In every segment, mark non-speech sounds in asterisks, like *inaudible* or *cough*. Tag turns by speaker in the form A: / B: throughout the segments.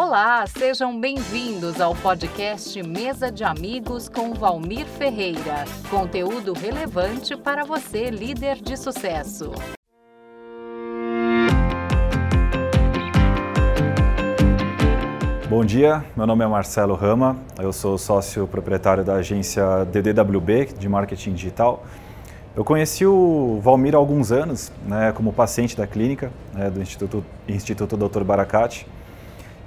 A: Olá, sejam bem-vindos ao podcast Mesa de Amigos com Valmir Ferreira. Conteúdo relevante para você, líder de sucesso.
B: Bom dia, meu nome é Marcelo Rama, eu sou sócio proprietário da agência DDWB de marketing digital. Eu conheci o Valmir há alguns anos, né, como paciente da clínica né, do Instituto, Instituto Dr. Baracate.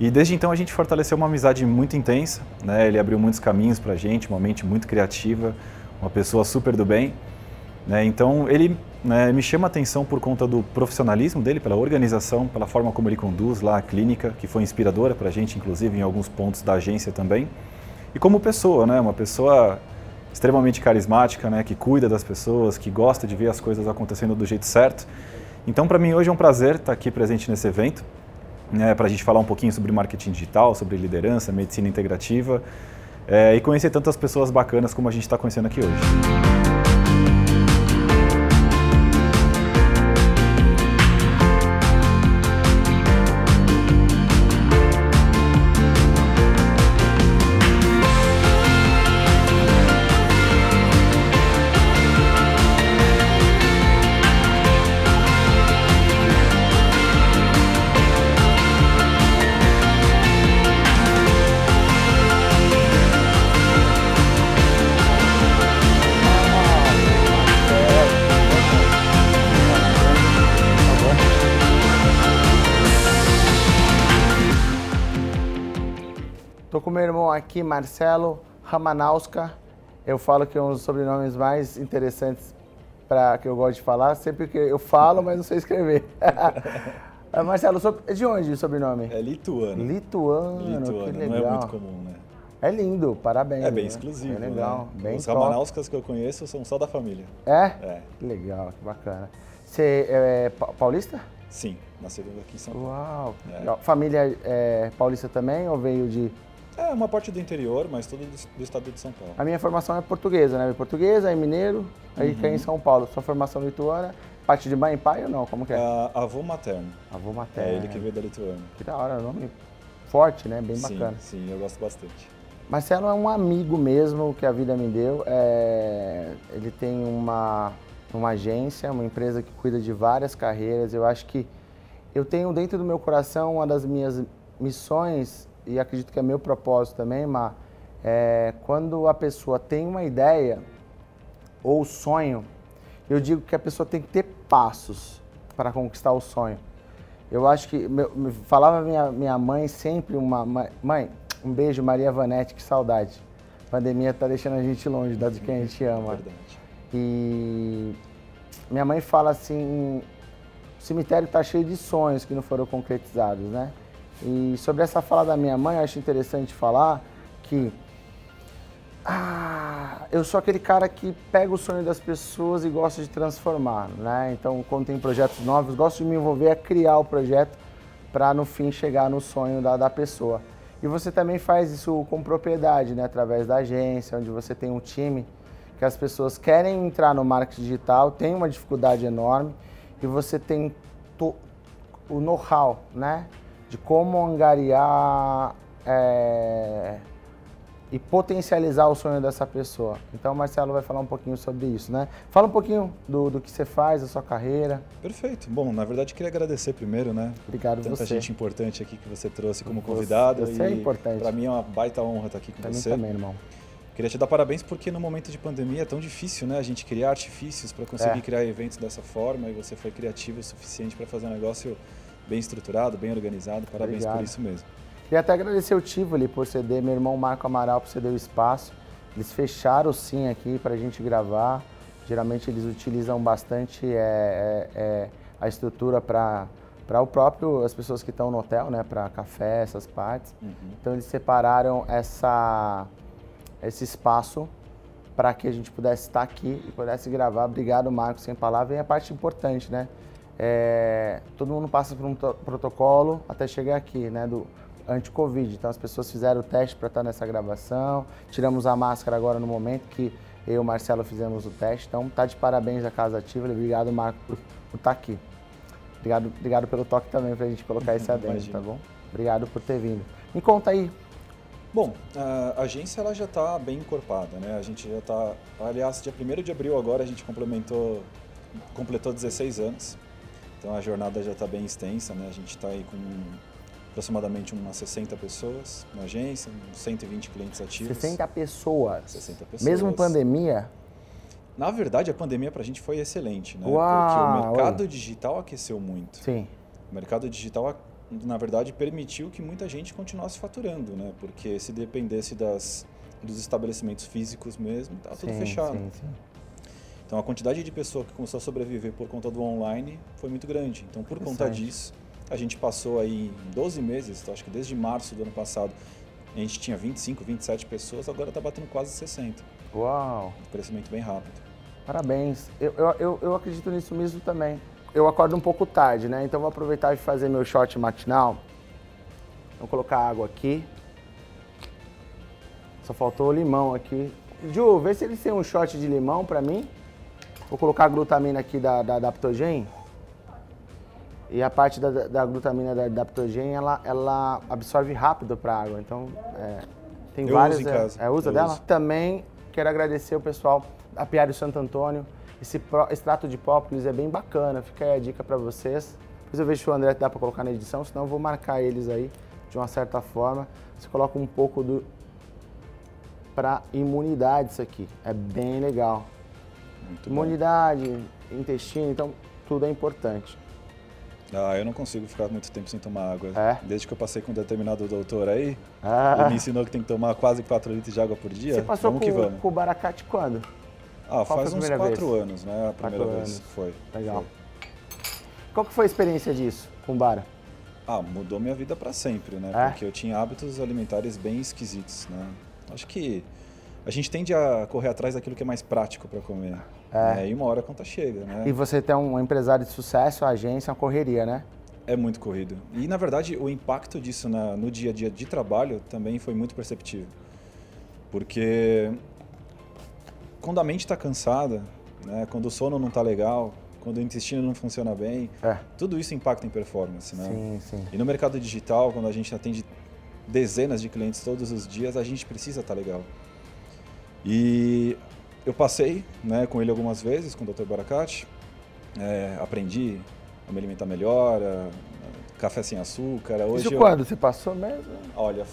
B: E desde então a gente fortaleceu uma amizade muito intensa. Né, ele abriu muitos caminhos para a gente, uma mente muito criativa, uma pessoa super do bem. Né, então ele né, me chama a atenção por conta do profissionalismo dele, pela organização, pela forma como ele conduz lá a clínica, que foi inspiradora para a gente, inclusive em alguns pontos da agência também. E como pessoa, né, uma pessoa extremamente carismática, né, que cuida das pessoas, que gosta de ver as coisas acontecendo do jeito certo. Então, para mim hoje é um prazer estar aqui presente nesse evento, né, para a gente falar um pouquinho sobre marketing digital, sobre liderança, medicina integrativa é, e conhecer tantas pessoas bacanas como a gente está conhecendo aqui hoje.
C: Marcelo Ramanauska. Eu falo que é um dos sobrenomes mais interessantes para que eu gosto de falar, sempre que eu falo, mas não sei escrever. *laughs* Ah, Marcelo, de onde o sobrenome?
B: É lituano.
C: Lituano,
B: lituano.
C: que legal.
B: Não é muito comum, né?
C: É lindo, parabéns.
B: É bem
C: né?
B: exclusivo.
C: É legal,
B: né?
C: bem
B: Os
C: top.
B: Ramanauskas que eu conheço são só da família.
C: É?
B: É.
C: Que legal, que bacana. Você é paulista?
B: Sim, nascido aqui em São Paulo.
C: Uau,
B: É.
C: legal. Família é, paulista também ou veio de...
B: É uma parte do interior, mas tudo do, do estado de São Paulo.
C: A minha formação é portuguesa, né? Portuguesa, aí mineiro, aí caí em São Paulo. Sua formação lituana, parte de mãe e pai ou não? Como que é?
B: É, avô materno.
C: Avô materno.
B: É ele que veio da Lituânia.
C: Que da hora, nome forte, né? Bem
B: sim,
C: bacana.
B: sim, eu gosto bastante.
C: Marcelo é um amigo mesmo que a vida me deu. É, Ele tem uma, uma agência, uma empresa que cuida de várias carreiras. Eu acho que eu tenho dentro do meu coração uma das minhas missões, e acredito que é meu propósito também, Mar, é quando a pessoa tem uma ideia ou sonho, eu digo que a pessoa tem que ter passos para conquistar o sonho. Eu acho que, meu, me falava minha, minha mãe sempre, uma ma- mãe, um beijo, Maria Vanete, que saudade. A pandemia tá deixando a gente longe da de quem a gente *laughs* ama.
B: Verdade.
C: E minha mãe fala assim, o cemitério está cheio de sonhos que não foram concretizados, né? E sobre essa fala da minha mãe, eu acho interessante falar que ah, eu sou aquele cara que pega o sonho das pessoas e gosta de transformar, né? Então, quando tem projetos novos, gosto de me envolver a criar o projeto para no fim chegar no sonho da, da pessoa. E você também faz isso com propriedade, né? Através da agência, onde você tem um time que as pessoas querem entrar no marketing digital, tem uma dificuldade enorme e você tem o know-how, né? De como angariar é, e potencializar o sonho dessa pessoa. Então, o Marcelo vai falar um pouquinho sobre isso, né? Fala um pouquinho do, do que você faz, da sua carreira.
B: Perfeito. Bom, na verdade, queria agradecer primeiro, né?
C: Obrigado
B: Tanta
C: você.
B: gente importante aqui que você trouxe como
C: Você-
B: convidado.
C: você é
B: e
C: importante.
B: Para mim é uma baita honra estar aqui com
C: Pra mim
B: você.
C: também, irmão.
B: Queria te dar parabéns porque no momento de pandemia é tão difícil, né? A gente criar artifícios para conseguir
C: É.
B: criar eventos dessa forma e você foi criativo o suficiente para fazer um negócio bem estruturado, bem organizado. Parabéns
C: Obrigado.
B: por isso mesmo.
C: Queria até agradecer o Tivoli por ceder, meu irmão Marco Amaral por ceder o espaço. Eles fecharam sim aqui para a gente gravar. Geralmente eles utilizam bastante é, é, é, a estrutura para para o próprio as pessoas que estão no hotel, né, para café, essas partes. Então eles separaram essa esse espaço para que a gente pudesse estar aqui e pudesse gravar. Obrigado, Marcos, sem palavras. E a parte importante, né? É, todo mundo passa por um to- protocolo até chegar aqui, né? Do anti-Covid. Então as pessoas fizeram o teste para estar nessa gravação. Tiramos a máscara agora no momento que eu e o Marcelo fizemos o teste. Então tá de parabéns a Casa Ativa. Obrigado, Marco, por, por estar aqui. Obrigado, obrigado pelo toque também para a gente colocar esse *laughs* adendo,
B: Imagina.
C: tá bom? Obrigado por ter vindo. Me conta aí.
B: Bom, a agência ela já está bem encorpada, né? A gente já está, aliás, dia 1 de abril agora a gente complementou, completou 16 anos. Então a jornada já está bem extensa, né? A gente está aí com aproximadamente umas 60 pessoas na agência, uns 120 clientes ativos.
C: 60 pessoas?
B: 60 pessoas.
C: Mesmo pandemia?
B: Na verdade, a pandemia para a gente foi excelente, né?
C: Uau,
B: Porque o mercado digital aqueceu muito.
C: Sim.
B: O mercado digital, na verdade, permitiu que muita gente continuasse faturando, né? Porque se dependesse das, dos estabelecimentos físicos mesmo, tá tudo fechado.
C: Sim, sim.
B: Então a quantidade de pessoas que começou a sobreviver por conta do online foi muito grande. Então por conta disso, a gente passou aí em 12 meses, acho que desde março do ano passado, a gente tinha 25, 27 pessoas, agora está batendo quase 60.
C: Uau!
B: Um crescimento bem rápido.
C: Parabéns. Eu, eu, eu, eu acredito nisso mesmo também. Eu acordo um pouco tarde, né? Então vou aproveitar de fazer meu shot matinal. Vou colocar água aqui. Só faltou o limão aqui. Ju, vê se eles têm um shot de limão pra mim. Vou colocar a glutamina aqui da, da Adaptogen. E a parte da, da glutamina da Adaptogen, ela, ela absorve rápido para água. Então, é, tem
B: Eu
C: várias.
B: Uso em
C: é,
B: casa.
C: É, usa
B: Eu
C: dela?
B: uso.
C: Também quero agradecer o pessoal da Piário Santo Antônio. Esse extrato de própolis é bem bacana. Fica aí a dica para vocês. Depois eu vejo se o André dá para colocar na edição, senão eu vou marcar eles aí de uma certa forma. Você coloca um pouco do para imunidade isso aqui. É bem legal.
B: Muito bom.
C: Imunidade, intestino, então tudo é importante.
B: Ah, eu não consigo ficar muito tempo sem tomar água.
C: É?
B: Desde que eu passei com um determinado doutor aí,
C: Ah,
B: ele me ensinou que tem que tomar quase 4 litros de água por dia.
C: você passou
B: vamos
C: com, com o Baracate quando?
B: Ah,
C: qual
B: faz uns
C: primeira
B: 4
C: vez?
B: anos, né? A primeira
C: Quatro
B: vez
C: anos.
B: foi.
C: Legal.
B: foi.
C: Qual que foi a experiência disso com o Bara?
B: Ah, mudou minha vida para sempre, né?
C: É?
B: Porque eu tinha hábitos alimentares bem esquisitos, né? Acho que a gente tende a correr atrás daquilo que é mais prático para comer.
C: É.
B: né? E uma hora a conta chega, né?
C: E você tem um empresário de sucesso, a agência, uma correria, né?
B: É muito corrido. E, na verdade, o impacto disso na- no dia a dia de trabalho também foi muito perceptível. Porque quando a mente está cansada, né? quando o sono não está legal, quando o intestino não funciona bem,
C: É.
B: tudo isso impacta em performance, né?
C: Sim, sim.
B: E no mercado digital, quando a gente atende dezenas de clientes todos os dias, a gente precisa estar legal. E eu passei né, com ele algumas vezes, com o Dr. Baracate, é, aprendi a me alimentar melhor, a- a- café sem açúcar. Hoje
C: Isso
B: eu-
C: quando? Você passou mesmo?
B: Olha,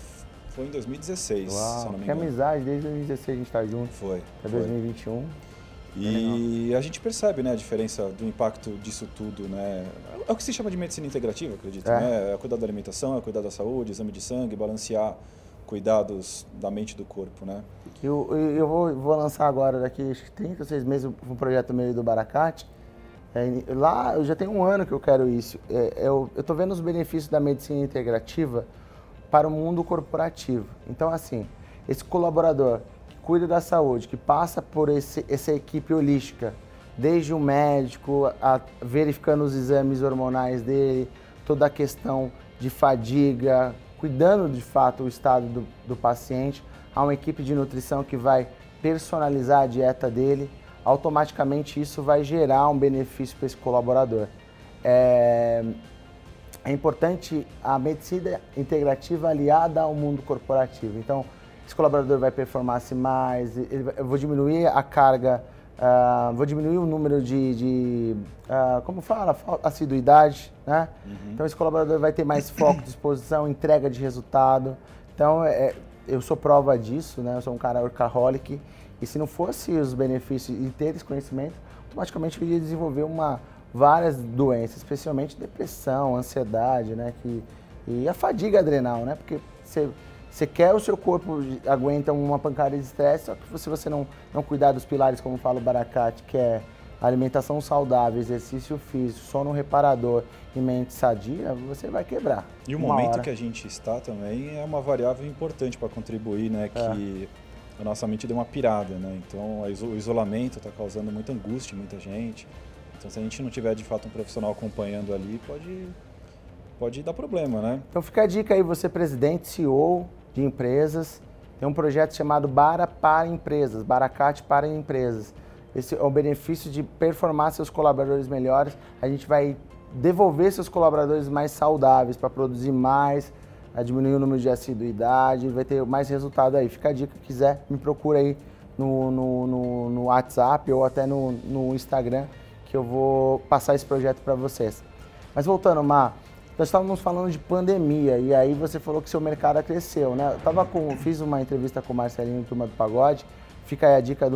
B: foi em 2016, se eu
C: Uau,
B: não me
C: que amizade, desde 2016 a gente tá junto,
B: Foi.
C: até
B: foi.
C: 2021.
B: E a gente percebe né, a diferença do impacto disso tudo. Né? É o que se chama de medicina integrativa, acredito.
C: É.
B: Né? É cuidar da alimentação, é cuidar da saúde, exame de sangue, balancear cuidados da mente e do corpo. Né?
C: Eu, eu vou, vou lançar agora, daqui acho que 36 meses, um projeto meio do Baracate. É, lá, eu já tenho um ano que eu quero isso. É, eu estou vendo os benefícios da medicina integrativa para o mundo corporativo. Então, assim, esse colaborador que cuida da saúde, que passa por esse, essa equipe holística, desde o médico, a, verificando os exames hormonais dele, toda a questão de fadiga, cuidando de fato o estado do, do paciente, há uma equipe de nutrição que vai personalizar a dieta dele, automaticamente isso vai gerar um benefício para esse colaborador. É, é importante a medicina integrativa aliada ao mundo corporativo. Então, esse colaborador vai performar-se mais, eu vou diminuir a carga, ah, vou diminuir o número de, de, ah, como fala, Fa- assiduidade, né? Então, esse colaborador vai ter mais foco, disposição, entrega de resultado. Então, é, eu sou prova disso, né? Eu sou um cara workaholic e se não fosse os benefícios e ter esse conhecimento, automaticamente eu ia desenvolver uma, várias doenças, especialmente depressão, ansiedade, né? Que, e a fadiga adrenal, né? Porque você, você quer o seu corpo aguenta uma pancada de estresse, só que se você não, não cuidar dos pilares, como fala o Baracate, que é alimentação saudável, exercício físico, sono reparador e mente sadia, você vai quebrar.
B: E o momento
C: hora.
B: que a gente está também é uma variável importante para contribuir, né? Que a nossa mente deu uma pirada, né? Então o isolamento está causando muita angústia em muita gente. Então se a gente não tiver de fato um profissional acompanhando ali, pode, pode dar problema, né?
C: Então fica a dica aí, você presidente, CEO de empresas, tem um projeto chamado Bara para Empresas, Baracate para Empresas. Esse é o benefício de performar seus colaboradores melhores. A gente vai devolver seus colaboradores mais saudáveis para produzir mais, diminuir o número de assiduidade, vai ter mais resultado aí. Fica a dica, quiser, me procura aí no, no, no, no WhatsApp ou até no, no Instagram, que eu vou passar esse projeto para vocês. Mas voltando, Mar, nós estávamos falando de pandemia e aí você falou que seu mercado cresceu, né? Eu tava com, fiz uma entrevista com o Marcelinho, turma do Pagode, fica aí a dica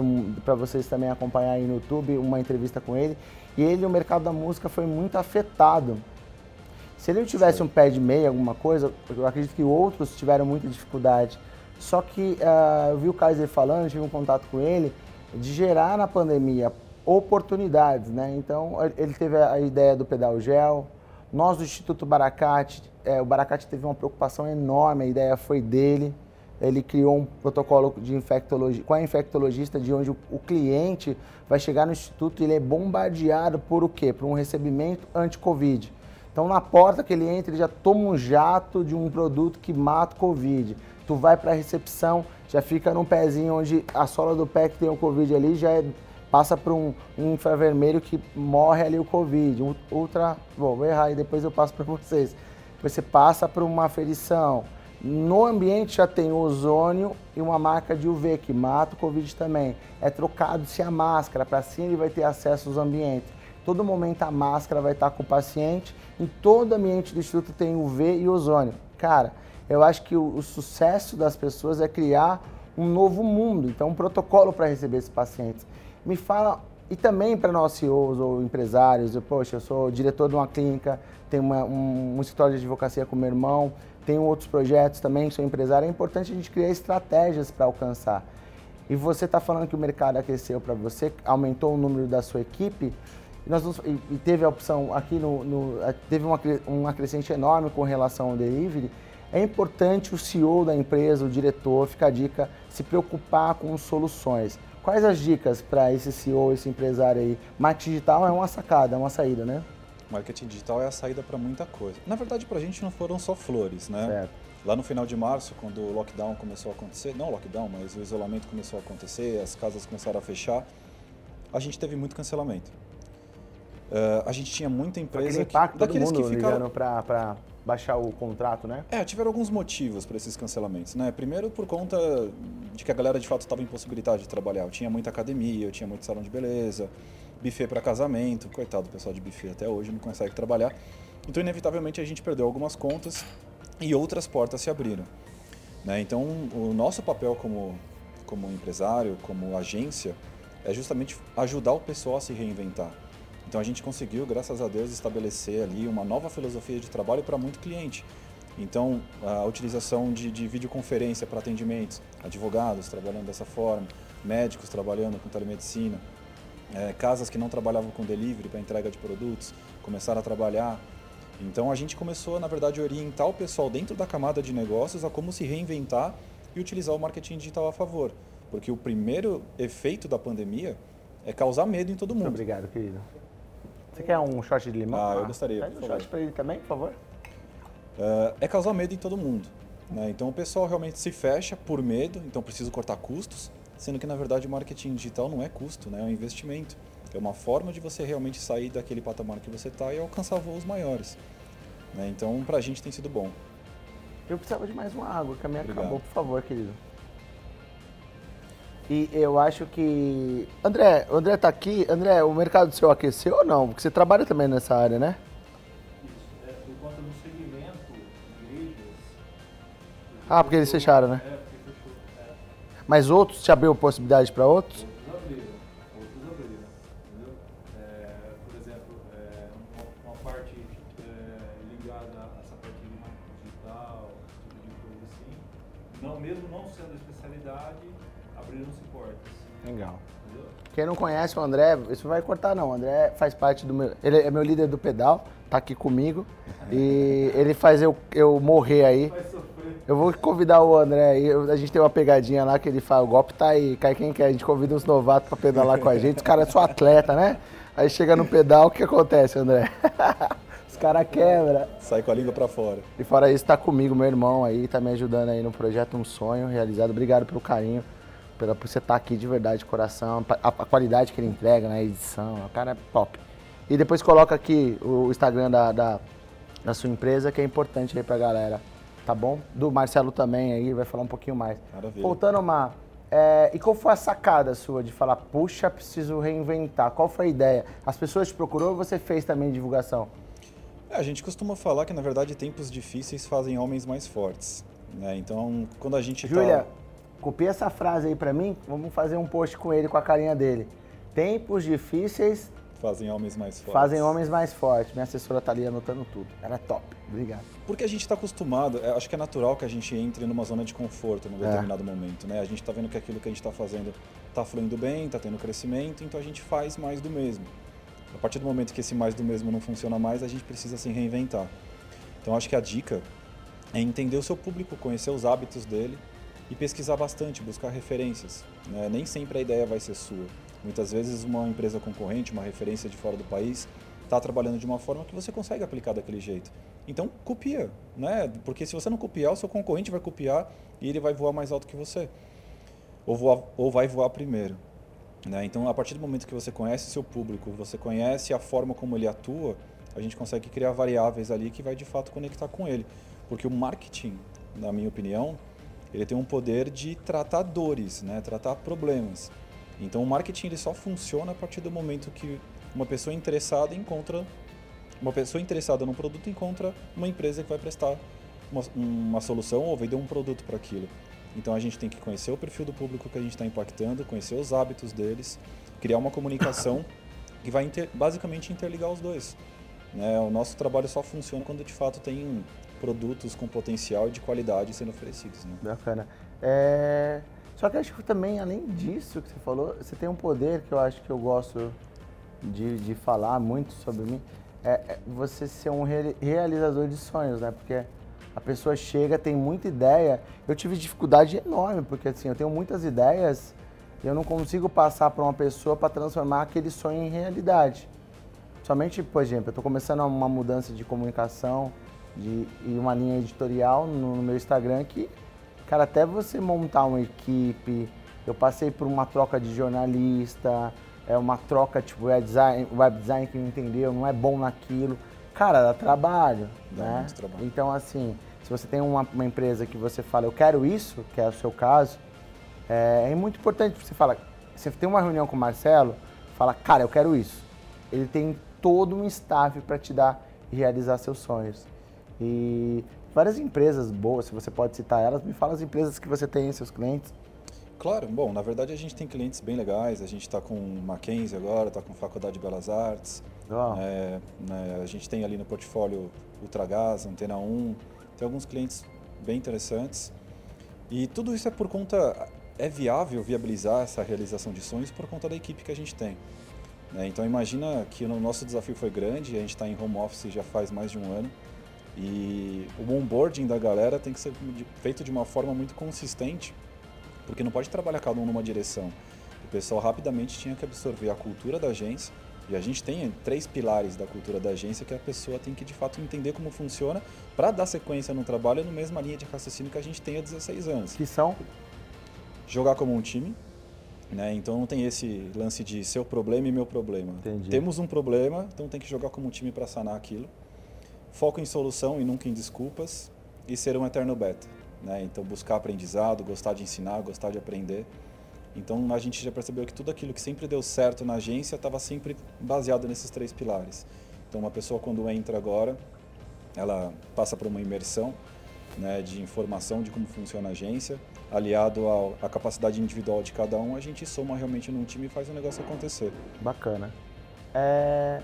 C: para vocês também acompanhar aí no YouTube, uma entrevista com ele. E ele, o mercado da música foi muito afetado. Se ele tivesse um pé de meia, alguma coisa, eu acredito que outros tiveram muita dificuldade. Só que uh, eu vi o Kaiser falando, tive um contato com ele, de gerar na pandemia oportunidades, né? Então ele teve a ideia do pedal gel. Nós do Instituto Baracate, é, o Baracate teve uma preocupação enorme, a ideia foi dele. Ele criou um protocolo de infectologia, com a infectologista, de onde o, o cliente vai chegar no instituto e ele é bombardeado por o quê? Por um recebimento anti-Covid. Então na porta que ele entra, ele já toma um jato de um produto que mata o Covid. Tu vai para a recepção, já fica num pezinho onde a sola do pé que tem o Covid ali já é passa para um, um infravermelho que morre ali o Covid, ultra, bom, vou errar e depois eu passo para vocês. Você passa para uma aferição. No ambiente já tem ozônio e uma marca de UV que mata o Covid também. É trocado-se a máscara, para assim ele vai ter acesso aos ambientes. Todo momento a máscara vai estar com o paciente. Em todo ambiente do instituto tem UV e ozônio. Cara, eu acho que o, o sucesso das pessoas é criar um novo mundo, então um protocolo para receber esses pacientes. Me fala, e também para nós CEOs ou empresários, eu, poxa, eu sou diretor de uma clínica, tenho uma, um, um escritório de advocacia com meu irmão, tenho outros projetos também, sou empresário, é importante a gente criar estratégias para alcançar. E você está falando que o mercado aqueceu para você, aumentou o número da sua equipe, e, nós, e teve a opção aqui no, no teve uma, uma crescente enorme com relação ao delivery, é importante o CEO da empresa, o diretor, fica a dica, se preocupar com soluções. Quais as dicas para esse CEO, esse empresário aí? Marketing digital é uma sacada, é uma saída, né?
B: Marketing digital é a saída para muita coisa. Na verdade, para a gente não foram só flores, né?
C: Certo.
B: Lá no final de março, quando o lockdown começou a acontecer, não o lockdown, mas o isolamento começou a acontecer, as casas começaram a fechar, a gente teve muito cancelamento. Uh, a gente tinha muita empresa
C: Aquele impacto,
B: que,
C: daqueles mundo que ficaram para baixar o contrato, né?
B: É, tiveram alguns motivos para esses cancelamentos, né? Primeiro por conta de que a galera de fato estava impossibilitada de trabalhar. Eu tinha muita academia, eu tinha muito salão de beleza, buffet para casamento. Coitado do pessoal de buffet até hoje não consegue trabalhar. Então, inevitavelmente, a gente perdeu algumas contas e outras portas se abriram. Né? Então, o nosso papel como, como empresário, como agência, é justamente ajudar o pessoal a se reinventar. Então a gente conseguiu, graças a Deus, estabelecer ali uma nova filosofia de trabalho para muito cliente. Então, a utilização de, de videoconferência para atendimentos, advogados trabalhando dessa forma, médicos trabalhando com telemedicina, é, casas que não trabalhavam com delivery para entrega de produtos começaram a trabalhar. Então, a gente começou, na verdade, a orientar o pessoal dentro da camada de negócios a como se reinventar e utilizar o marketing digital a favor. Porque o primeiro efeito da pandemia é causar medo em todo mundo.
C: Obrigado, querido. Você quer um shot de limão?
B: Ah, eu gostaria.
C: Pede um shot para ele também, por favor.
B: Uh, é causar medo em todo mundo. Né? Então o pessoal realmente se fecha por medo, então preciso cortar custos, sendo que na verdade o marketing digital não é custo, né? é um investimento. É uma forma de você realmente sair daquele patamar que você está e alcançar voos maiores. Né? Então para a gente tem sido bom.
C: Eu precisava de mais uma água, que a minha Obrigado. acabou, por favor, querido. E eu acho que. André, o André tá aqui. André, o mercado seu aqueceu ou não? Porque você trabalha também nessa área, né?
D: Isso. É, por conta do segmento, igrejas.
C: Ah, porque eles fecharam, né?
D: É, porque fechou. É.
C: Mas outros te abriu possibilidade para outros?
D: Outros abriram. Outros abriram. Entendeu? É, por exemplo, é, uma, uma, parte é, ligada a essa parte de marketing digital, tipo de coisa assim. Não, mesmo não sendo especialidade abriram-se portas.
C: Legal. Quem não conhece o André, isso vai cortar não. O André faz parte do meu. Ele é meu líder do pedal, tá aqui comigo. E *laughs* ele faz eu, eu morrer aí. Eu vou convidar o André aí. A gente tem uma pegadinha lá que ele fala: o golpe tá aí, cai quem quer. A gente convida uns novatos pra pedalar com a gente. Os caras são atleta, né? Aí chega no pedal, o que acontece, André? *laughs* Os caras quebram.
B: Sai com a língua pra fora.
C: E fora isso, tá comigo, meu irmão aí, tá me ajudando aí no projeto Um Sonho realizado. Obrigado pelo carinho pela, por você estar tá aqui de verdade, de coração, a, a, qualidade que ele entrega na edição, o cara é top. E depois coloca aqui o Instagram da, da, da sua empresa, que é importante aí pra galera tá bom? Do Marcelo também aí, vai falar um pouquinho mais.
B: Maravilha.
C: Voltando, Mar, é, e qual foi a sacada sua de falar, puxa, preciso reinventar? Qual foi a ideia? As pessoas te procurou ou você fez também divulgação?
B: É, a gente costuma falar que, na verdade, tempos difíceis fazem homens mais fortes. Né? Então, quando a gente
C: Júlia,
B: tá...
C: copia essa frase aí pra mim, vamos fazer um post com ele, com a carinha dele. Tempos difíceis
B: Fazem homens mais fortes.
C: fazem homens mais fortes. Minha assessora tá ali anotando tudo. Ela é top. Obrigado.
B: Porque a gente está acostumado, é, acho que é natural que a gente entre numa zona de conforto num
C: É.
B: determinado momento, né? A gente está vendo que aquilo que a gente está fazendo está fluindo bem, está tendo crescimento, então a gente faz mais do mesmo. A partir do momento que esse mais do mesmo não funciona mais, a gente precisa se reinventar. Então acho que a dica é entender o seu público, conhecer os hábitos dele e pesquisar bastante, buscar referências. né? Nem sempre a ideia vai ser sua. Muitas vezes uma empresa concorrente, uma referência de fora do país, está trabalhando de uma forma que você consegue aplicar daquele jeito. Então copia, né? Porque se você não copiar, o seu concorrente vai copiar e ele vai voar mais alto que você. Ou, voar, ou vai voar primeiro. Né? Então, a partir do momento que você conhece seu público, você conhece a forma como ele atua, a gente consegue criar variáveis ali que vai de fato conectar com ele. Porque o marketing, na minha opinião, ele tem um poder de tratar dores, né? tratar problemas. Então, o marketing ele só funciona a partir do momento que uma pessoa interessada encontra uma pessoa interessada num produto encontra uma empresa que vai prestar uma, uma solução ou vender um produto para aquilo. Então a gente tem que conhecer o perfil do público que a gente está impactando, conhecer os hábitos deles, criar uma comunicação que vai inter- basicamente interligar os dois. né? O nosso trabalho só funciona quando de fato tem produtos com potencial de qualidade sendo oferecidos. Né?
C: Bacana. É, Só que acho que também, além disso que você falou, você tem um poder que eu acho que eu gosto de, de falar muito sobre mim, é, é você ser um reali- realizador de sonhos, né? Porque a pessoa chega, tem muita ideia. Eu tive dificuldade enorme, porque assim, eu tenho muitas ideias e eu não consigo passar para uma pessoa para transformar aquele sonho em realidade. Somente, por exemplo, eu estou começando uma mudança de comunicação de, e uma linha editorial no, no meu Instagram que, cara, até você montar uma equipe, eu passei por uma troca de jornalista, é uma troca tipo web design, web design que não entendeu, não é bom naquilo. Cara, dá trabalho,
B: Dá
C: né?
B: trabalho.
C: Então, assim, se você tem uma, uma empresa que você fala, eu quero isso, que é o seu caso, é, é muito importante você falar, você tem uma reunião com o Marcelo, fala, cara, eu quero isso. Ele tem todo um staff para te dar e realizar seus sonhos. E várias empresas boas, se você pode citar elas, me fala as empresas que você tem, seus clientes.
B: Claro, bom, na verdade a gente tem clientes bem legais, a gente está com Mackenzie agora, está com Faculdade de Belas Artes,
C: Ó,
B: É, né, a gente tem ali no portfólio Ultragás, Antena 1, tem alguns clientes bem interessantes. E tudo isso é por conta, é viável viabilizar essa realização de sonhos por conta da equipe que a gente tem. né? Então imagina que o nosso desafio foi grande, a gente está em home office já faz mais de um ano. E o onboarding da galera tem que ser feito de uma forma muito consistente, porque não pode trabalhar cada um numa direção. O pessoal rapidamente tinha que absorver a cultura da agência, e a gente tem três pilares da cultura da agência que a pessoa tem que de fato entender como funciona para dar sequência no trabalho na mesma linha de raciocínio que a gente tem há 16 anos.
C: que são
B: Jogar como um time, né? Então não tem esse lance de seu problema e meu problema.
C: Entendi.
B: Temos um problema, então tem que jogar como um time para sanar aquilo. Foco em solução e nunca em desculpas e ser um eterno beta, né? Então buscar aprendizado, gostar de ensinar, gostar de aprender. Então a gente já percebeu que tudo aquilo que sempre deu certo na agência estava sempre baseado nesses três pilares. Então uma pessoa quando entra agora, ela passa por uma imersão né, de informação de como funciona a agência, aliado à capacidade individual de cada um, a gente soma realmente num time e faz o negócio acontecer.
C: Bacana. É,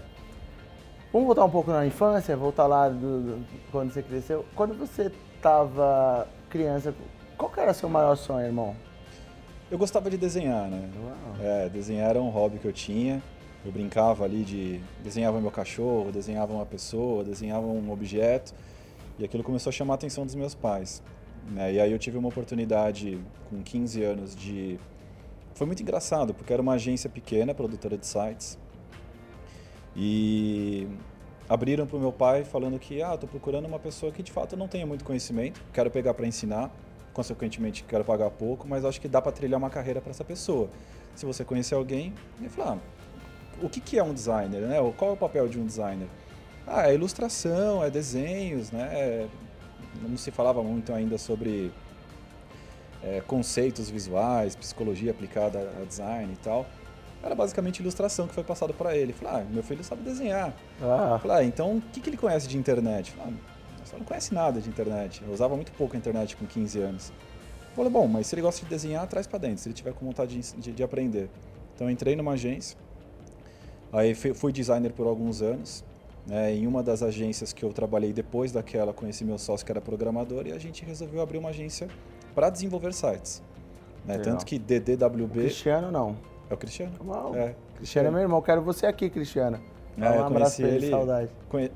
C: Vamos voltar um pouco na infância, voltar lá do, do- quando você cresceu. Quando você estava criança, qual era seu maior sonho, irmão?
B: Eu gostava de desenhar, né? É, desenhar era um hobby que eu tinha. Eu brincava ali de. desenhava meu cachorro, desenhava uma pessoa, desenhava um objeto. E aquilo começou a chamar a atenção dos meus pais. né? E aí eu tive uma oportunidade com 15 anos de. Foi muito engraçado, porque era uma agência pequena, produtora de sites. E abriram para o meu pai falando que, ah, estou procurando uma pessoa que de fato não tenha muito conhecimento, quero pegar para ensinar, consequentemente quero pagar pouco, mas acho que dá para trilhar uma carreira para essa pessoa. Se você conhecer alguém, ele fala, ah, o que, que é um designer, né? Qual é o papel de um designer? Ah, é ilustração, é desenhos, né? Não se falava muito ainda sobre é, conceitos visuais, psicologia aplicada a design e tal. Era basicamente ilustração que foi passado para ele. Falei, ah, meu filho sabe desenhar. Ah. Falei, ah, então o que, que ele conhece de internet? Falei, ah, só não conhece nada de internet. Eu usava muito pouco a internet com 15 anos. Falei, bom, mas se ele gosta de desenhar, traz para dentro, se ele tiver com vontade de, de, de aprender. Então entrei numa agência, aí fui designer por alguns anos. Né, em uma das agências que eu trabalhei depois daquela, conheci meu sócio que era programador e a gente resolveu abrir uma agência para desenvolver sites. Né? Tanto que DDWB. O
C: Cristiano não.
B: É o Cristiano?
C: Uau. É. Cristiano é meu irmão, quero você aqui, Cristiano.
B: É, um abraço pra ele, saudade.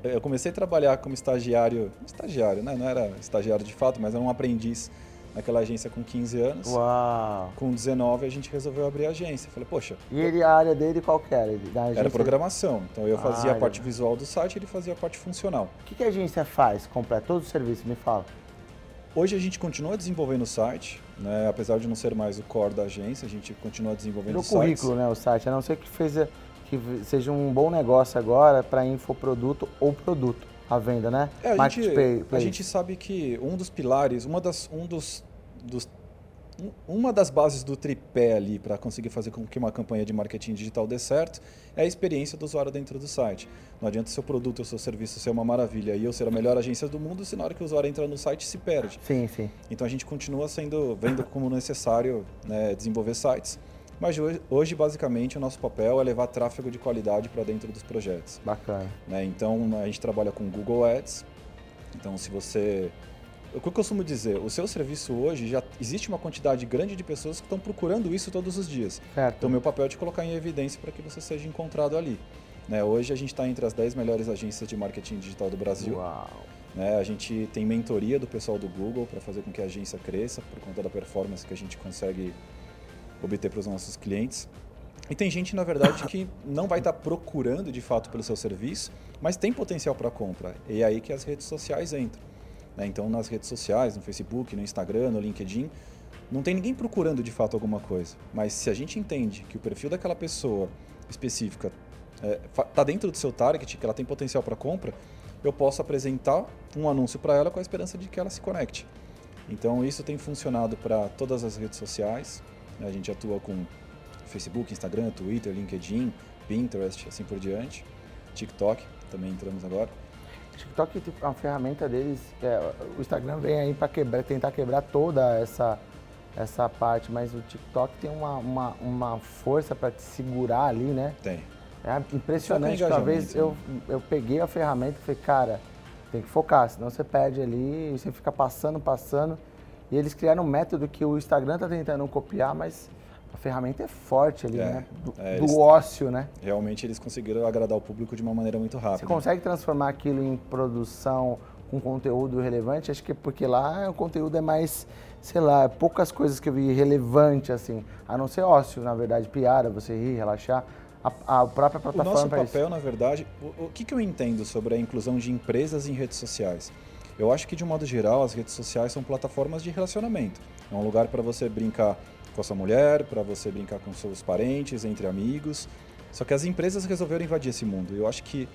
B: Eu comecei a trabalhar como estagiário, estagiário, né? Não era estagiário de fato, mas era um aprendiz naquela agência com 15 anos.
C: Uau!
B: Com 19 a gente resolveu abrir a agência. Falei, poxa.
C: E ele, a área dele qual que era?
B: Era programação. Então eu fazia ah, a parte visual do site e ele fazia a parte funcional.
C: O que, que a agência faz? Completa todo o serviço, me fala.
B: Hoje a gente continua desenvolvendo o site, né? apesar de não ser mais o core da agência, a gente continua desenvolvendo o
C: site. No currículo, né, o site, a não ser que, fez, que seja um bom negócio agora para infoproduto ou produto à venda, né?
B: É, a, gente, a gente sabe que um dos pilares, uma das, um dos, dos uma das bases do tripé ali para conseguir fazer com que uma campanha de marketing digital dê certo é a experiência do usuário dentro do site. Não adianta seu produto ou seu serviço ser uma maravilha e eu ser a melhor agência do mundo se na hora que o usuário entra no site se perde.
C: Sim, sim.
B: Então a gente continua sendo vendo como necessário né, desenvolver sites. Mas hoje, hoje, basicamente, o nosso papel é levar tráfego de qualidade para dentro dos projetos.
C: Bacana.
B: Né? Então, a gente trabalha com Google Ads. Então, se você o que eu costumo dizer, o seu serviço hoje já existe uma quantidade grande de pessoas que estão procurando isso todos os dias.
C: Certo.
B: Então, meu papel é te colocar em evidência para que você seja encontrado ali. Né? Hoje a gente está entre as 10 melhores agências de marketing digital do Brasil.
C: Uau.
B: Né? A gente tem mentoria do pessoal do Google para fazer com que a agência cresça por conta da performance que a gente consegue obter para os nossos clientes. E tem gente, na verdade, que não vai estar tá procurando de fato pelo seu serviço, mas tem potencial para compra. E é aí que as redes sociais entram. Né? Então, nas redes sociais, no Facebook, no Instagram, no LinkedIn, não tem ninguém procurando de fato alguma coisa. Mas se a gente entende que o perfil daquela pessoa específica está é, tá dentro do seu target, que ela tem potencial para compra, eu posso apresentar um anúncio para ela com a esperança de que ela se conecte. Então, isso tem funcionado para todas as redes sociais. A gente atua com Facebook, Instagram, Twitter, LinkedIn, Pinterest, assim por diante. TikTok, também entramos agora.
C: TikTok, tipo, a ferramenta deles, é, o Instagram vem aí para quebrar, tentar quebrar toda essa, essa parte, mas o TikTok tem uma, uma, uma força para te segurar ali, né?
B: Tem.
C: É impressionante. Uma vez eu, né? eu peguei a ferramenta e falei, cara, tem que focar, senão você perde ali, você fica passando, passando. E eles criaram um método que o Instagram está tentando copiar, mas a ferramenta é forte ali, é, né? Do, é, do ócio, né?
B: Realmente eles conseguiram agradar o público de uma maneira muito rápida.
C: Você consegue transformar aquilo em produção com conteúdo relevante? Acho que é porque lá o conteúdo é mais, sei lá, poucas coisas que eu vi relevante, assim. A não ser ócio, na verdade, piada, você rir, relaxar. A, a própria plataforma. O
B: nosso papel, na verdade, o, o que, que eu entendo sobre a inclusão de empresas em redes sociais? Eu acho que, de um modo geral, as redes sociais são plataformas de relacionamento. É um lugar para você brincar com a sua mulher, para você brincar com seus parentes, entre amigos. Só que as empresas resolveram invadir esse mundo. Eu acho que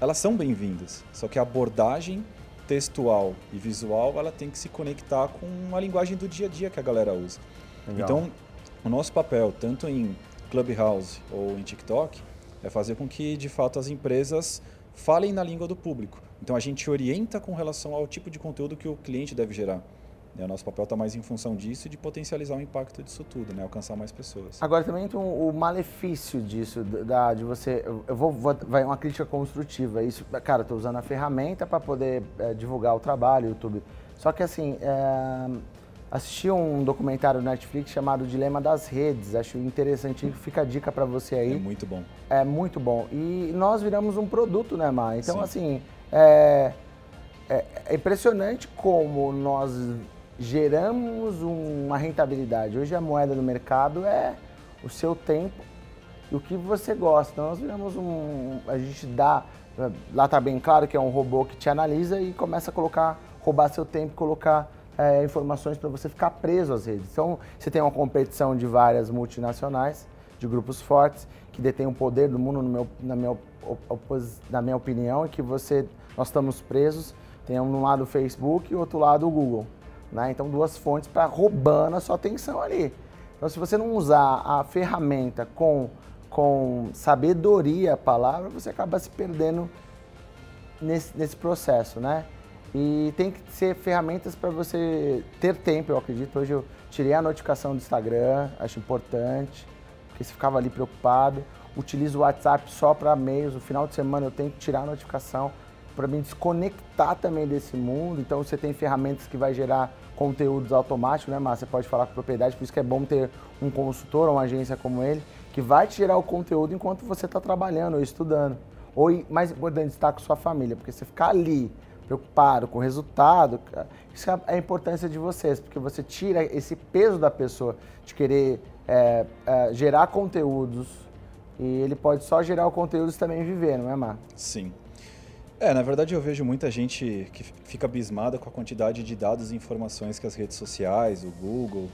B: elas são bem-vindas. Só que a abordagem textual e visual, ela tem que se conectar com a linguagem do dia a dia que a galera usa. Legal. Então, o nosso papel, tanto em Clubhouse ou em TikTok, é fazer com que, de fato, as empresas falem na língua do público. Então, a gente orienta com relação ao tipo de conteúdo que o cliente deve gerar. Né? O nosso papel está mais em função disso e de potencializar o impacto disso tudo, né? alcançar mais pessoas.
C: Agora também tem o malefício disso, da, de você. Eu vou, vou vai uma crítica construtiva. Isso, cara, estou usando a ferramenta para poder é, divulgar o trabalho, YouTube. Só que assim, é, assisti um documentário no Netflix chamado Dilema das Redes. Acho interessante, fica a dica para você aí.
B: É muito bom.
C: É muito bom. E nós viramos um produto, né, Mar? Então, Sim. assim, é, é, é impressionante como nós geramos uma rentabilidade. Hoje a moeda do mercado é o seu tempo e o que você gosta. Então nós viramos um. A gente dá. Lá está bem claro que é um robô que te analisa e começa a colocar, roubar seu tempo, colocar é, informações para você ficar preso às redes. Então você tem uma competição de várias multinacionais, de grupos fortes, que detêm o poder do mundo, meu, na, minha, na minha opinião, e que você, nós estamos presos Tem um lado o Facebook e outro lado o Google. Né? Então, duas fontes para roubando a sua atenção ali. Então, se você não usar a ferramenta com, com sabedoria a palavra, você acaba se perdendo nesse, nesse processo, né? E tem que ser ferramentas para você ter tempo, eu acredito. Hoje eu tirei a notificação do Instagram, acho importante, porque você ficava ali preocupado. Utilizo o WhatsApp só para e-mails. No final de semana eu tenho que tirar a notificação para me desconectar também desse mundo. Então você tem ferramentas que vai gerar conteúdos automáticos, né, Márcia? Você pode falar com propriedade, por isso que é bom ter um consultor ou uma agência como ele, que vai te gerar o conteúdo enquanto você está trabalhando ou estudando. Ou, mais importante, estar com sua família, porque você ficar ali preocupado com o resultado, isso é a importância de vocês, porque você tira esse peso da pessoa de querer é, é, gerar conteúdos e ele pode só gerar o conteúdo e também viver, não é, Mar?
B: Sim. É, na verdade eu vejo muita gente que fica abismada com a quantidade de dados e informações que as redes sociais, o Google,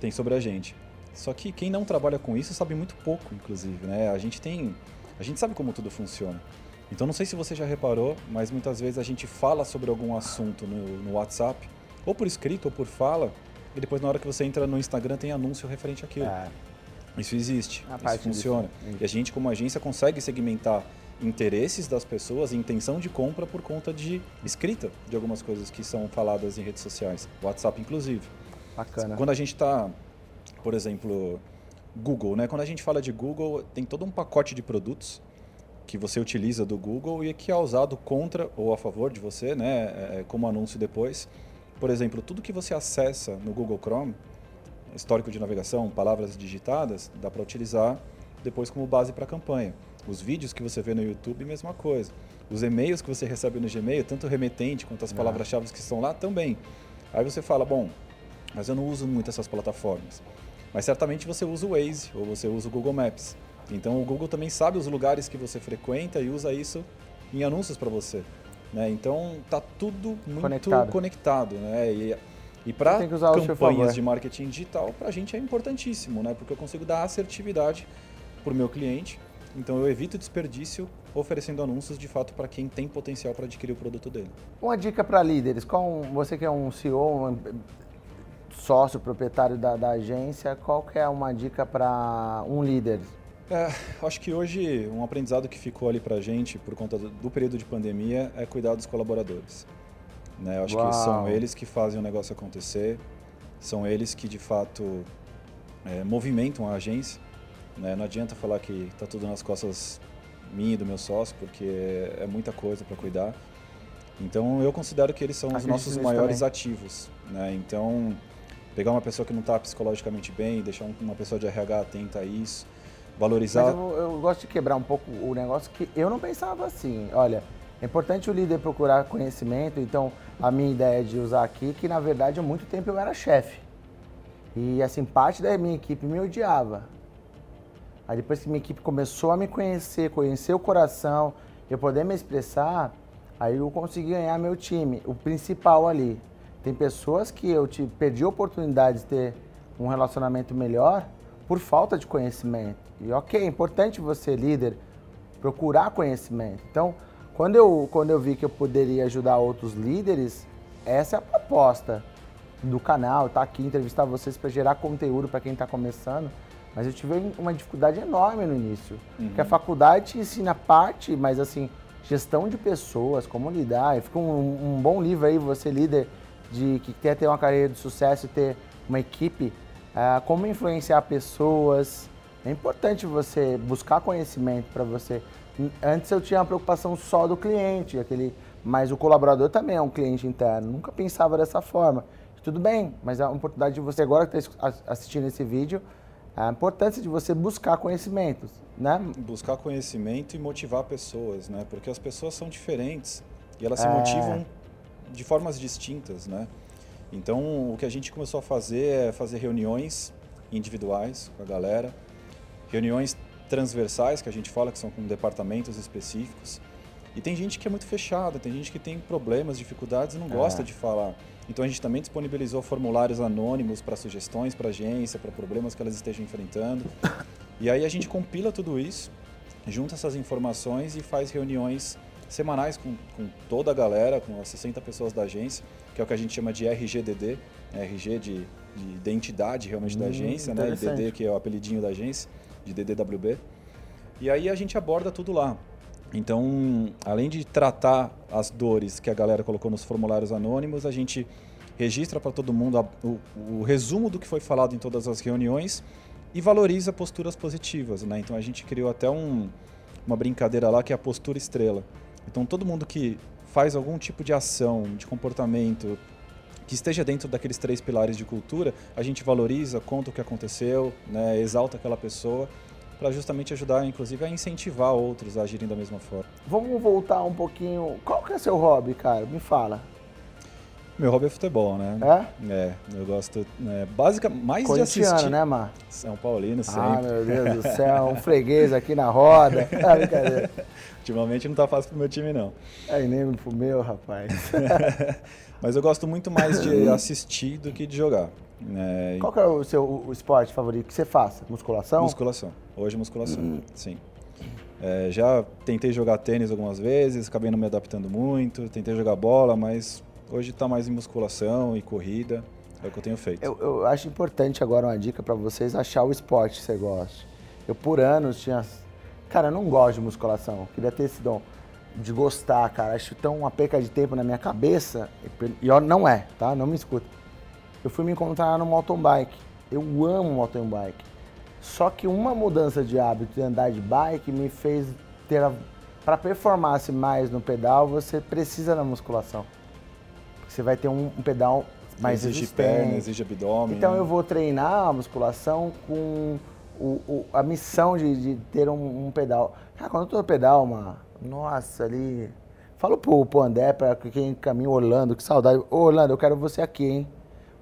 B: tem sobre a gente. Só que quem não trabalha com isso sabe muito pouco, inclusive, né? A gente tem, a gente sabe como tudo funciona. Então não sei se você já reparou, mas muitas vezes a gente fala sobre algum assunto no, no WhatsApp, ou por escrito ou por fala, e depois na hora que você entra no Instagram tem anúncio referente àquilo. É. Isso existe, a isso funciona. Disso. E a gente como agência consegue segmentar interesses das pessoas e intenção de compra por conta de escrita de algumas coisas que são faladas em redes sociais, WhatsApp inclusive.
C: Bacana.
B: Quando a gente está, por exemplo, Google, né? Quando a gente fala de Google, tem todo um pacote de produtos que você utiliza do Google e que é usado contra ou a favor de você, né? É, é, como anúncio depois. Por exemplo, tudo que você acessa no Google Chrome, histórico de navegação, palavras digitadas, dá para utilizar depois como base para a campanha. Os vídeos que você vê no YouTube, mesma coisa. Os e-mails que você recebe no Gmail, tanto o remetente quanto as ah. palavras-chave que estão lá, também. Aí você fala, bom, mas eu não uso muito essas plataformas. Mas certamente você usa o Waze ou você usa o Google Maps. Então o Google também sabe os lugares que você frequenta e usa isso em anúncios para você. Né? Então tá tudo muito conectado, conectado né? E, e para campanhas de marketing digital, para a gente é importantíssimo, né? porque eu consigo dar assertividade para o meu cliente então eu evito desperdício oferecendo anúncios de fato para quem tem potencial para adquirir o produto dele.
C: Uma dica para líderes, qual, você que é um CEO, um sócio, proprietário da, da agência, qual que é uma dica para um líder?
B: É, acho que hoje um aprendizado que ficou ali para a gente por conta do, do, período de pandemia é cuidar dos colaboradores. Né? Acho Uau. que são eles que fazem o negócio acontecer, são eles que de fato é, movimentam a agência né? Não adianta falar que está tudo nas costas minha e do meu sócio, porque é muita coisa para cuidar. Então eu considero que eles são os nossos maiores também. ativos. Né? Então pegar uma pessoa que não está psicologicamente bem, deixar uma pessoa de RH atenta a isso, valorizar.
C: Mas eu, eu, gosto de quebrar um pouco o negócio que eu não pensava assim. Olha, é importante o líder procurar conhecimento. Então a minha ideia de usar aqui que na verdade há muito tempo eu era chefe e assim parte da minha equipe me odiava. Aí depois que minha equipe começou a me conhecer, conhecer o coração, eu poder me expressar, aí eu consegui ganhar meu time, o principal ali. Tem pessoas que eu te, perdi a oportunidade de ter um relacionamento melhor por falta de conhecimento. E ok, é importante você, líder, procurar conhecimento. Então, quando eu, quando eu vi que eu poderia ajudar outros líderes, essa é a proposta do canal, tá aqui entrevistar vocês para gerar conteúdo para quem está começando. Mas eu tive uma dificuldade enorme no início. Uhum. Porque a faculdade ensina parte, mas assim, gestão de pessoas, como lidar. Fica um, um, bom livro aí, você líder, de que quer ter uma carreira de sucesso e ter uma equipe, uh, como influenciar pessoas. É importante você buscar conhecimento para você. Antes eu tinha uma preocupação só do cliente, aquele, mas o colaborador também é um cliente interno. Nunca pensava dessa forma. Tudo bem, mas é uma oportunidade de você agora que está assistindo esse vídeo, a importância de você buscar conhecimentos, né?
B: Buscar conhecimento e motivar pessoas, né? Porque as pessoas são diferentes e elas se é... motivam de formas distintas, né? Então, o que a gente começou a fazer é fazer reuniões individuais com a galera, reuniões transversais, que a gente fala que são com departamentos específicos. E tem gente que é muito fechada, tem gente que tem problemas, dificuldades e não é. gosta de falar. Então a gente também disponibilizou formulários anônimos para sugestões para a agência, para problemas que elas estejam enfrentando. *laughs* E aí a gente compila tudo isso, junta essas informações e faz reuniões semanais com, com toda a galera, com as 60 pessoas da agência, que é o que a gente chama de RGDD, né? RG de, de identidade realmente da
C: Hum,
B: agência, né? E. DD, que é o apelidinho da agência, de DDWB. E aí a gente aborda tudo lá. Então, além de tratar as dores que a galera colocou nos formulários anônimos, a gente registra para todo mundo a- o, o resumo do que foi falado em todas as reuniões e valoriza posturas positivas. Né? Então, a gente criou até um- uma brincadeira lá que é a postura estrela. Então, todo mundo que faz algum tipo de ação, de comportamento, que esteja dentro daqueles três pilares de cultura, a gente valoriza, conta o que aconteceu, né? exalta aquela pessoa, para justamente ajudar, inclusive, a incentivar outros a agirem da mesma forma.
C: Vamos voltar um pouquinho. Qual que é seu hobby, cara? Me fala.
B: Meu hobby é futebol, né?
C: É?
B: É, eu gosto, é, básica, mais de assistir.
C: né, Mar?
B: São Paulino sempre.
C: Ah, meu Deus do *laughs* céu, um freguês aqui na roda. *laughs* Ah, brincadeira.
B: Ultimamente não tá fácil pro meu time, não.
C: Aí nem pro meu, rapaz. *laughs*
B: Mas eu gosto muito mais de assistir do que de jogar. né?
C: Qual que é o seu o esporte favorito que você faça? Musculação?
B: Musculação. Hoje musculação, sim. É, já tentei jogar tênis algumas vezes, acabei não me adaptando muito. Tentei jogar bola, mas hoje tá mais em musculação e corrida. É o que eu tenho feito.
C: Eu, eu acho importante agora uma dica pra vocês achar o esporte que você gosta. Eu por anos tinha. Cara, eu não gosto de musculação. Queria ter esse dom de gostar, cara. Acho tão uma perca de tempo na minha cabeça. E não é, tá? Não me escuta. Eu fui me encontrar no mountain bike. Eu amo mountain bike. Só que uma mudança de hábito de andar de bike me fez ter a... para performar mais no pedal, você precisa da musculação. Você vai ter um, um pedal mais
B: exige
C: resistente.
B: perna, exige abdômen.
C: Então eu vou treinar a musculação com o- o- a missão de, de ter um, um pedal. Cara, quando eu tô no pedal, mano, nossa, ali. Falo pro, pro André, pra quem caminha Orlando, que saudade. Ô Orlando, eu quero você aqui, hein?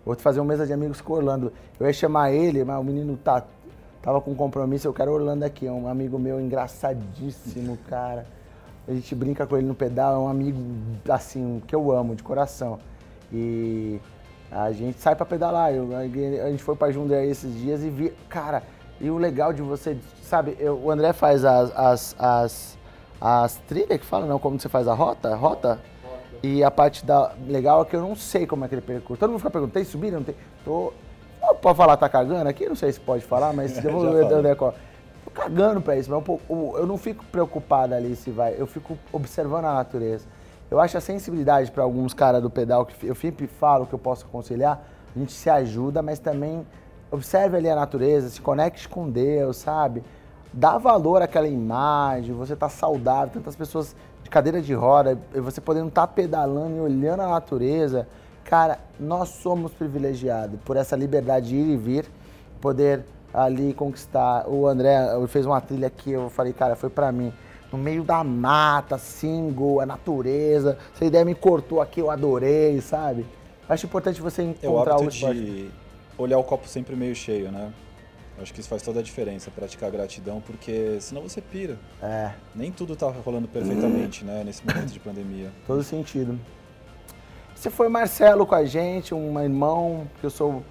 C: Vou te fazer uma mesa de amigos com o Orlando. Eu ia chamar ele, mas o menino tá, tava com compromisso, eu quero o Orlando aqui. É um amigo meu engraçadíssimo, cara. A gente brinca com ele no pedal, é um amigo, assim, que eu amo, de coração. E a gente sai pra pedalar. Eu- a gente foi pra Jundiaí esses dias e vi. Cara, e o legal de você, sabe, eu- o André faz as, as, as, as trilhas que fala, não? Como você faz a rota? Rota? E a parte da legal é que eu não sei como é aquele percurso. Todo mundo fica perguntando, tem subida? Não tem? Tô. Pode falar, tá cagando aqui? Não sei se pode falar, mas *laughs* eu vou. André qual. Tô cagando pra isso, mas pouco- eu não fico preocupado ali se vai. Eu fico observando a natureza. Eu acho a sensibilidade para alguns caras do pedal, que eu sempre falo que eu posso aconselhar, a gente se ajuda, mas também observe ali a natureza, se conecte com Deus, sabe? Dá valor àquela imagem, você tá saudável, tantas pessoas de cadeira de roda, e você podendo estar pedalando e olhando a natureza. Cara, nós somos privilegiados por essa liberdade de ir e vir, poder ali conquistar. O André fez uma trilha que eu falei, cara, foi pra mim. No meio da mata, single, a natureza. Essa ideia me cortou aqui, eu adorei, sabe? Acho importante você
B: É
C: encontrar o
B: de olhar o copo sempre meio cheio, né? Acho que isso faz toda a diferença, praticar gratidão, porque senão você pira.
C: É,
B: Nem tudo tá rolando perfeitamente, né, nesse momento de pandemia. *laughs*
C: todo sentido. Você foi Marcelo com a gente, um irmão que eu sou.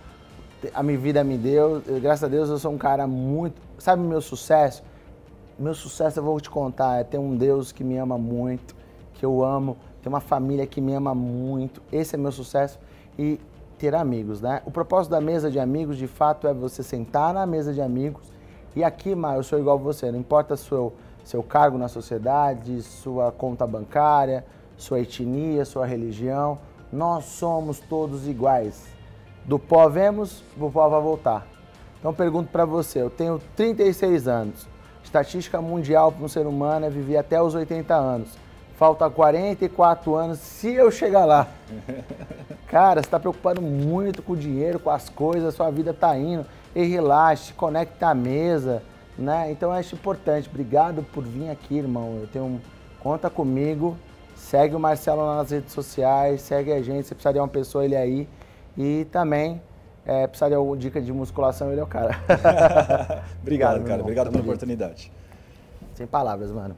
C: A minha vida me deu. Eu, graças a Deus eu sou um cara muito. Sabe meu sucesso? Meu sucesso eu vou te contar. É ter um Deus que me ama muito, que eu amo, ter uma família que me ama muito. Esse é meu sucesso. E ter amigos, né? O propósito da mesa de amigos, de fato, é você sentar na mesa de amigos. E aqui, Mar, eu sou igual a você. Não importa seu, seu cargo na sociedade, sua conta bancária, sua etnia, sua religião. Nós somos todos iguais. Do pó vemos, do pó vai voltar. Então pergunto para você, eu tenho 36 anos. Estatística mundial para um ser humano é viver até os 80 anos. Falta 44 anos se eu chegar lá. *laughs* Cara, você está preocupado muito com o dinheiro, com as coisas, sua vida tá indo. E relaxe, conecta a mesa, né? Então eu acho importante. Obrigado por vir aqui, irmão. Eu tenho um... Conta comigo. Segue o Marcelo nas redes sociais, segue a gente. Se precisar de uma pessoa, ele é aí. E também, é, precisar de alguma dica de musculação, ele é o cara. *laughs*
B: Obrigado, *laughs* cara. Obrigado pela oportunidade.
C: Sem palavras, mano.